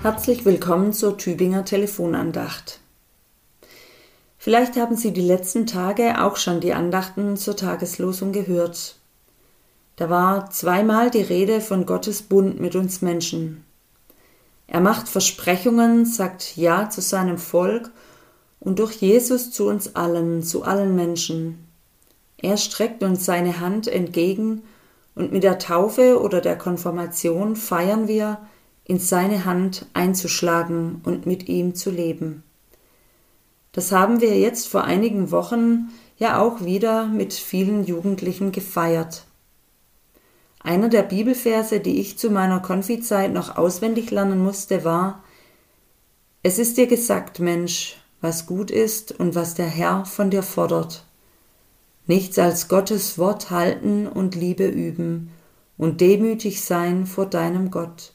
Herzlich willkommen zur Tübinger Telefonandacht. Vielleicht haben Sie die letzten Tage auch schon die Andachten zur Tageslosung gehört. Da war zweimal die Rede von Gottes Bund mit uns Menschen. Er macht Versprechungen, sagt Ja zu seinem Volk und durch Jesus zu uns allen, zu allen Menschen. Er streckt uns seine Hand entgegen und mit der Taufe oder der Konfirmation feiern wir, in seine Hand einzuschlagen und mit ihm zu leben. Das haben wir jetzt vor einigen Wochen ja auch wieder mit vielen Jugendlichen gefeiert. Einer der Bibelverse, die ich zu meiner Konfizeit noch auswendig lernen musste, war Es ist dir gesagt, Mensch, was gut ist und was der Herr von dir fordert. Nichts als Gottes Wort halten und Liebe üben und demütig sein vor deinem Gott.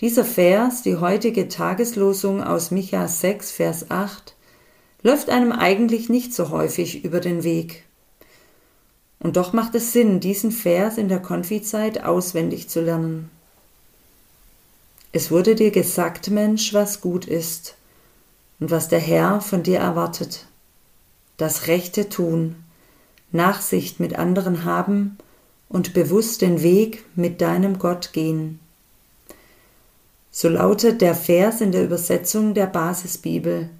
Dieser Vers, die heutige Tageslosung aus Micha 6, Vers 8, läuft einem eigentlich nicht so häufig über den Weg. Und doch macht es Sinn, diesen Vers in der Konfizeit auswendig zu lernen. Es wurde dir gesagt, Mensch, was gut ist und was der Herr von dir erwartet. Das Rechte tun, Nachsicht mit anderen haben und bewusst den Weg mit deinem Gott gehen. So lautet der Vers in der Übersetzung der Basisbibel,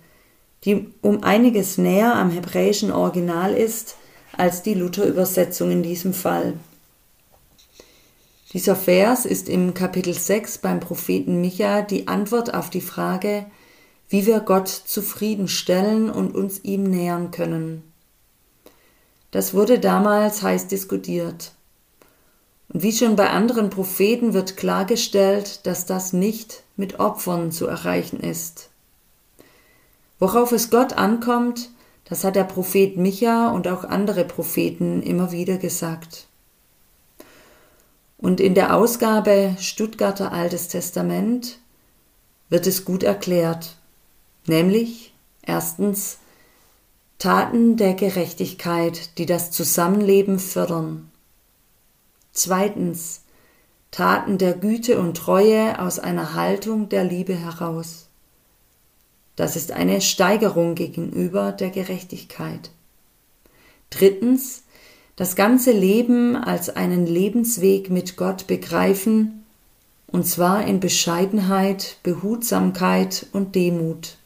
die um einiges näher am hebräischen Original ist als die Luther-Übersetzung in diesem Fall. Dieser Vers ist im Kapitel 6 beim Propheten Micha die Antwort auf die Frage, wie wir Gott zufriedenstellen und uns ihm nähern können. Das wurde damals heiß diskutiert. Und wie schon bei anderen Propheten wird klargestellt, dass das nicht mit Opfern zu erreichen ist. Worauf es Gott ankommt, das hat der Prophet Micha und auch andere Propheten immer wieder gesagt. Und in der Ausgabe Stuttgarter Altes Testament wird es gut erklärt, nämlich erstens Taten der Gerechtigkeit, die das Zusammenleben fördern. Zweitens Taten der Güte und Treue aus einer Haltung der Liebe heraus. Das ist eine Steigerung gegenüber der Gerechtigkeit. Drittens das ganze Leben als einen Lebensweg mit Gott begreifen, und zwar in Bescheidenheit, Behutsamkeit und Demut.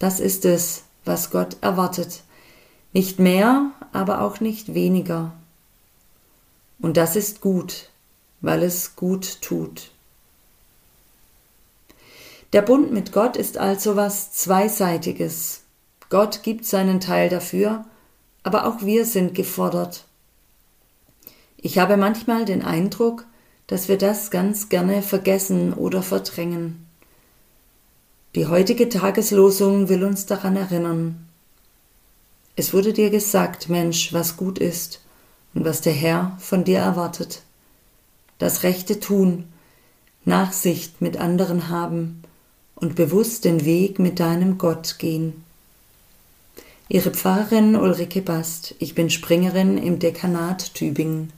Das ist es, was Gott erwartet. Nicht mehr, aber auch nicht weniger. Und das ist gut, weil es gut tut. Der Bund mit Gott ist also was Zweiseitiges. Gott gibt seinen Teil dafür, aber auch wir sind gefordert. Ich habe manchmal den Eindruck, dass wir das ganz gerne vergessen oder verdrängen. Die heutige Tageslosung will uns daran erinnern. Es wurde dir gesagt, Mensch, was gut ist, und was der Herr von dir erwartet. Das Rechte tun, Nachsicht mit anderen haben und bewusst den Weg mit deinem Gott gehen. Ihre Pfarrerin Ulrike Bast, ich bin Springerin im Dekanat Tübingen.